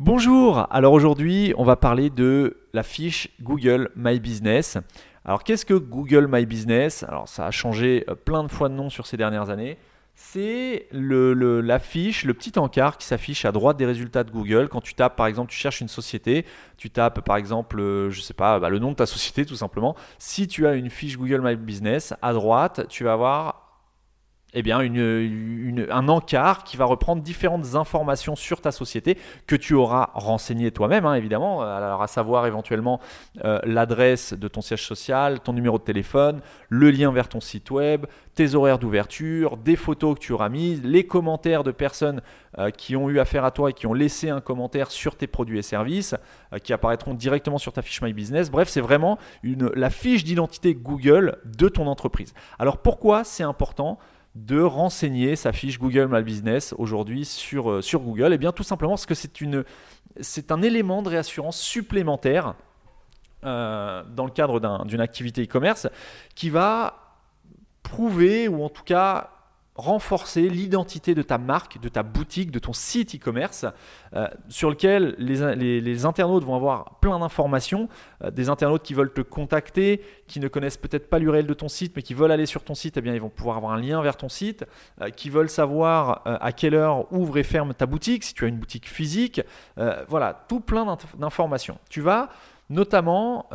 Bonjour, alors aujourd'hui on va parler de la fiche Google My Business. Alors qu'est-ce que Google My Business? Alors ça a changé euh, plein de fois de nom sur ces dernières années. C'est la fiche, le petit encart qui s'affiche à droite des résultats de Google. Quand tu tapes, par exemple, tu cherches une société, tu tapes, par exemple, euh, je sais pas, bah, le nom de ta société tout simplement. Si tu as une fiche Google My Business, à droite, tu vas avoir eh bien, un encart qui va reprendre différentes informations sur ta société que tu auras renseignées toi-même, hein, évidemment, alors à savoir éventuellement euh, l'adresse de ton siège social, ton numéro de téléphone, le lien vers ton site web, tes horaires d'ouverture, des photos que tu auras mises, les commentaires de personnes euh, qui ont eu affaire à toi et qui ont laissé un commentaire sur tes produits et services, euh, qui apparaîtront directement sur ta fiche My Business. Bref, c'est vraiment la fiche d'identité Google de ton entreprise. Alors pourquoi c'est important? De renseigner sa fiche Google My Business aujourd'hui sur, euh, sur Google. Eh bien tout simplement parce que c'est un élément de réassurance supplémentaire euh, dans le cadre d'une activité e-commerce qui va prouver ou en tout cas renforcer l'identité de ta marque, de ta boutique, de ton site e-commerce, euh, sur lequel les, internautes vont avoir plein d'informations. Euh, des internautes qui veulent te contacter, qui ne connaissent peut-être pas l'URL de ton site, mais qui veulent aller sur ton site, eh bien, ils vont pouvoir avoir un lien vers ton site, euh, qui veulent savoir à quelle heure ouvre et ferme ta boutique, si tu as une boutique physique. voilà, tout plein d'informations. Tu vas notamment,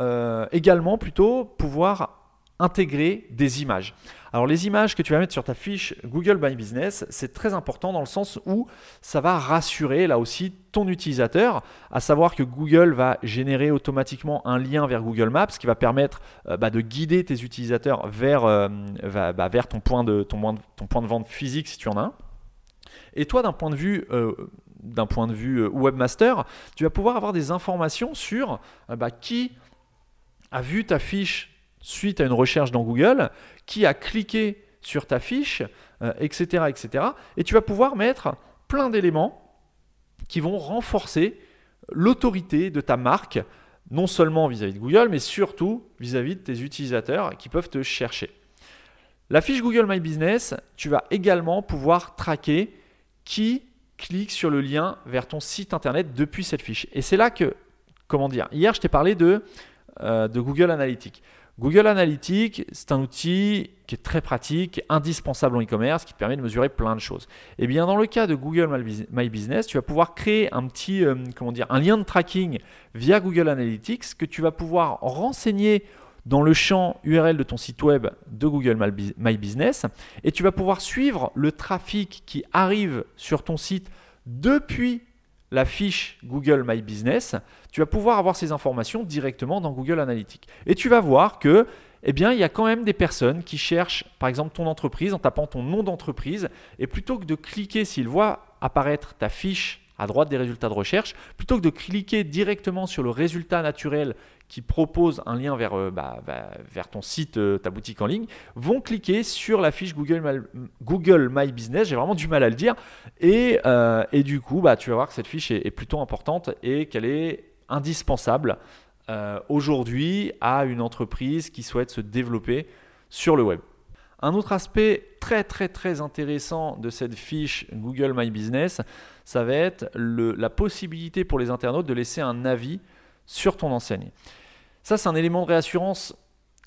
également plutôt, pouvoir intégrer des images. Alors les images que tu vas mettre sur ta fiche Google My Business, c'est très important dans le sens où ça va rassurer là aussi ton utilisateur, à savoir que Google va générer automatiquement un lien vers Google Maps qui va permettre euh, bah, de guider tes utilisateurs vers, euh, bah, vers ton, point de, ton, ton point de vente physique si tu en as un. Et toi, d'un point de vue euh, d'un point de vue webmaster, tu vas pouvoir avoir des informations sur bah, qui a vu ta fiche suite à une recherche dans Google, qui a cliqué sur ta fiche, etc., euh, etc. Et tu vas pouvoir mettre plein d'éléments qui vont renforcer l'autorité de ta marque, non seulement vis-à-vis de Google, mais surtout vis-à-vis de tes utilisateurs qui peuvent te chercher. La fiche Google My Business, tu vas également pouvoir traquer qui clique sur le lien vers ton site internet depuis cette fiche. Et c'est là que, comment dire, hier je t'ai parlé de, euh, de Google Analytics. Google Analytics, c'est un outil qui est très pratique, indispensable en e-commerce, qui permet de mesurer plein de choses. Et eh bien dans le cas de Google My Business, tu vas pouvoir créer un petit, euh, comment dire, un lien de tracking via Google Analytics que tu vas pouvoir renseigner dans le champ URL de ton site web de Google My Business et tu vas pouvoir suivre le trafic qui arrive sur ton site depuis la fiche Google My Business, tu vas pouvoir avoir ces informations directement dans Google Analytics. Et tu vas voir que eh bien, il y a quand même des personnes qui cherchent, par exemple, ton entreprise en tapant ton nom d'entreprise, et plutôt que de cliquer, s'ils voient apparaître ta fiche à droite des résultats de recherche, plutôt que de cliquer directement sur le résultat naturel qui propose un lien vers, euh, bah, vers ton site, euh, ta boutique en ligne, vont cliquer sur la fiche Google My, Google My Business. J'ai vraiment du mal à le dire. Et, euh, et du coup, bah, tu vas voir que cette fiche est, plutôt importante et qu'elle est indispensable aujourd'hui à une entreprise qui souhaite se développer sur le web. Un autre aspect très très très intéressant de cette fiche Google My Business, ça va être la possibilité pour les internautes de laisser un avis sur ton enseigne. Ça, c'est un élément de réassurance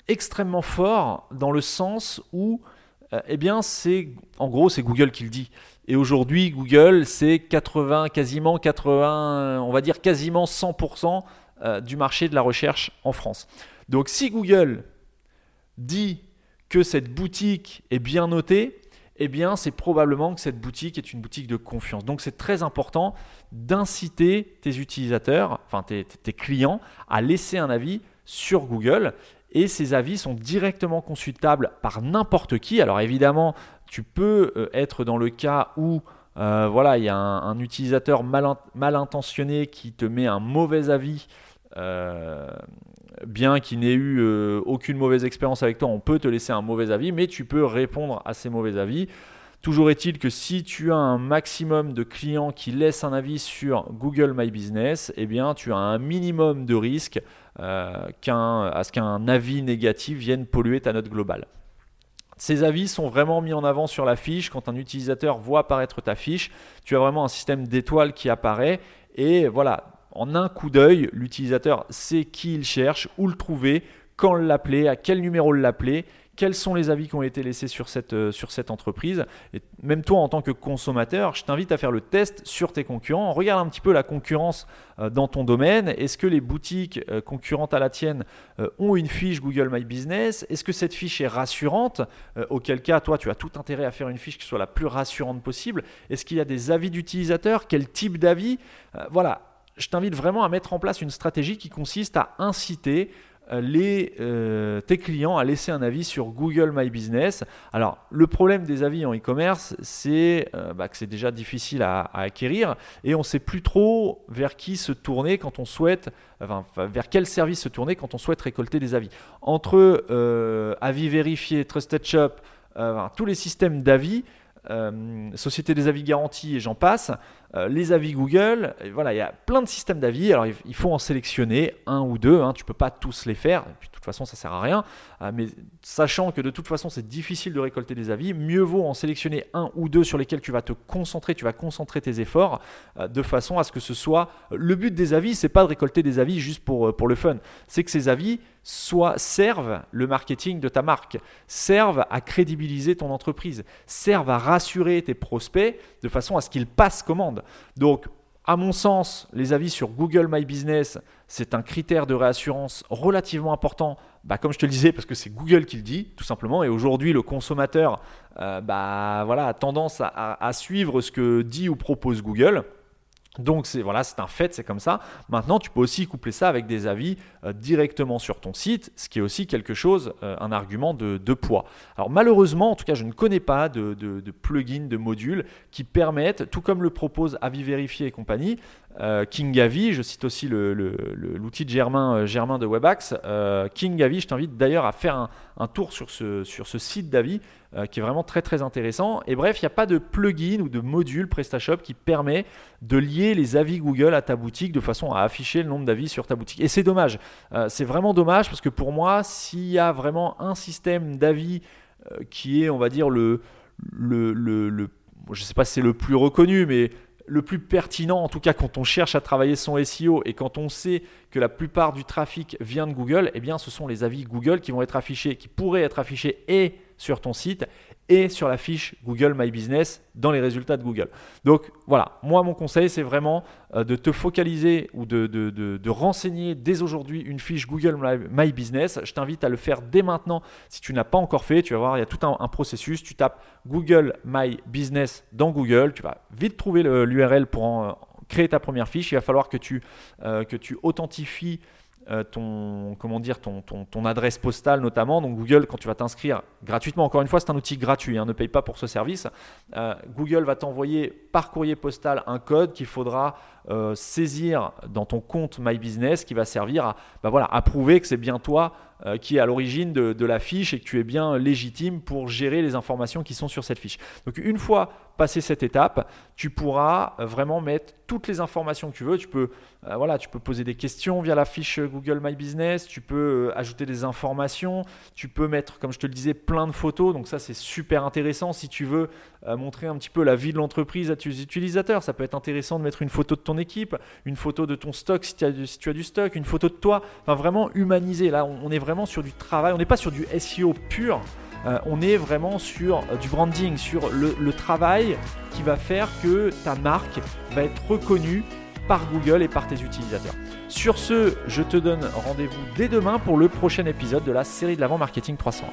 extrêmement fort dans le sens où, euh, eh bien, c'est en gros, c'est Google qui le dit. Et aujourd'hui, Google, c'est 80, quasiment 80, on va dire quasiment 100% euh, du marché de la recherche en France. Donc, si Google dit que cette boutique est bien notée, eh bien, c'est probablement que cette boutique est une boutique de confiance. Donc, c'est très important d'inciter tes utilisateurs, enfin tes, clients, à laisser un avis sur Google. Et ces avis sont directement consultables par n'importe qui. Alors, évidemment, tu peux euh, être dans le cas où euh, voilà, il y a un, utilisateur mal, intentionné qui te met un mauvais avis euh, bien qu'il n'ait eu euh, aucune mauvaise expérience avec toi, on peut te laisser un mauvais avis, mais tu peux répondre à ces mauvais avis. Toujours est-il que si tu as un maximum de clients qui laissent un avis sur Google My Business, eh bien tu as un minimum de risque euh, à ce qu'un avis négatif vienne polluer ta note globale. Ces avis sont vraiment mis en avant sur la fiche. Quand un utilisateur voit apparaître ta fiche, tu as vraiment un système d'étoiles qui apparaît Et voilà, en un coup d'œil, l'utilisateur sait qui il cherche, où le trouver, quand l'appeler, à quel numéro l'appeler, quels sont les avis qui ont été laissés sur cette, euh, entreprise. Et même toi, en tant que consommateur, je t'invite à faire le test sur tes concurrents. Regarde un petit peu la concurrence euh, dans ton domaine. Est-ce que les boutiques euh, concurrentes à la tienne ont une fiche Google My Business? Est-ce que cette fiche est rassurante? Auquel cas, toi, tu as tout intérêt à faire une fiche qui soit la plus rassurante possible. Est-ce qu'il y a des avis d'utilisateurs? Quel type d'avis? Voilà. Je t'invite vraiment à mettre en place une stratégie qui consiste à inciter euh, euh, tes clients à laisser un avis sur Google My Business. Alors, le problème des avis en e-commerce, c'est euh, bah, que c'est déjà difficile à, acquérir et on ne sait plus trop vers qui se tourner quand on souhaite, enfin, vers quel service se tourner quand on souhaite récolter des avis. Entre avis vérifiés, Trusted Shop, tous les systèmes d'avis, Société des avis garantis et j'en passe, euh, les avis Google, voilà, il y a plein de systèmes d'avis. Alors il faut en sélectionner un ou deux. Hein, tu peux pas tous les faire. Façon, ça sert à rien. Euh, mais sachant que de toute façon, c'est difficile de récolter des avis, mieux vaut en sélectionner un ou deux sur lesquels tu vas te concentrer. Tu vas concentrer tes efforts euh, de façon à ce que ce soit. Le but des avis, c'est pas de récolter des avis juste pour, pour le fun. C'est que ces avis soient, servent le marketing de ta marque, servent à crédibiliser ton entreprise, servent à rassurer tes prospects de façon à ce qu'ils passent commande. Donc, à mon sens, les avis sur Google My Business, c'est un critère de réassurance relativement important. Bah, comme je te le disais, parce que c'est Google qui le dit, tout simplement. Et aujourd'hui, le consommateur euh, bah, a tendance à, suivre ce que dit ou propose Google. Donc c'est voilà, c'est un fait, c'est comme ça. Maintenant, tu peux aussi coupler ça avec des avis euh, directement sur ton site, ce qui est aussi quelque chose, euh, un argument de, poids. Alors malheureusement, en tout cas, je ne connais pas de, de, plugins, de modules qui permettent, tout comme le propose Avis Vérifié et compagnie, euh, King Avi, je cite aussi l'outil de Germain, Germain de Webax. King Avi, je t'invite d'ailleurs à faire un, un, tour sur ce, sur ce site d'avis euh, qui est vraiment très très intéressant. Et bref, il n'y a pas de plugin ou de module PrestaShop qui permet de lier les avis Google à ta boutique de façon à afficher le nombre d'avis sur ta boutique. Et c'est dommage. Euh, c'est vraiment dommage parce que pour moi, s'il y a vraiment un système d'avis euh, qui est, on va dire, le, le, le, je ne sais pas si c'est le plus reconnu, mais le plus pertinent, en tout cas quand on cherche à travailler son SEO et quand on sait que la plupart du trafic vient de Google, eh bien ce sont les avis Google qui vont être affichés, qui pourraient être affichés et sur ton site et sur la fiche Google My Business dans les résultats de Google. Donc voilà, moi mon conseil c'est vraiment euh, de te focaliser ou de, renseigner dès aujourd'hui une fiche Google My Business. Je t'invite à le faire dès maintenant si tu n'as pas encore fait. Tu vas voir, il y a tout un, processus. Tu tapes Google My Business dans Google, tu vas vite trouver l'URL pour créer ta première fiche. Il va falloir que tu, euh, que tu authentifies euh, ton, comment dire, ton, ton, adresse postale notamment. Donc Google, quand tu vas t'inscrire gratuitement, encore une fois, c'est un outil gratuit, hein, ne paye pas pour ce service. Euh, Google va t'envoyer par courrier postal un code qu'il faudra euh, saisir dans ton compte My Business qui va servir à, bah voilà, à prouver que c'est bien toi qui est à l'origine de, la fiche et que tu es bien légitime pour gérer les informations qui sont sur cette fiche. Donc une fois passé cette étape, tu pourras vraiment mettre toutes les informations que tu veux. Tu peux, voilà, tu peux poser des questions via la fiche Google My Business, tu peux euh, ajouter des informations, tu peux mettre, comme je te le disais, plein de photos. Donc ça, c'est super intéressant si tu veux euh, montrer un petit peu la vie de l'entreprise à tes utilisateurs. Ça peut être intéressant de mettre une photo de ton équipe, une photo de ton stock si tu as, du stock, une photo de toi. Enfin, vraiment humaniser. Là, on est vraiment sur du travail. On n'est pas sur du SEO pur. Euh, on est vraiment sur du branding, sur le, travail qui va faire que ta marque va être reconnue par Google et par tes utilisateurs. Sur ce, je te donne rendez-vous dès demain pour le prochain épisode de la série de l'avant marketing 300.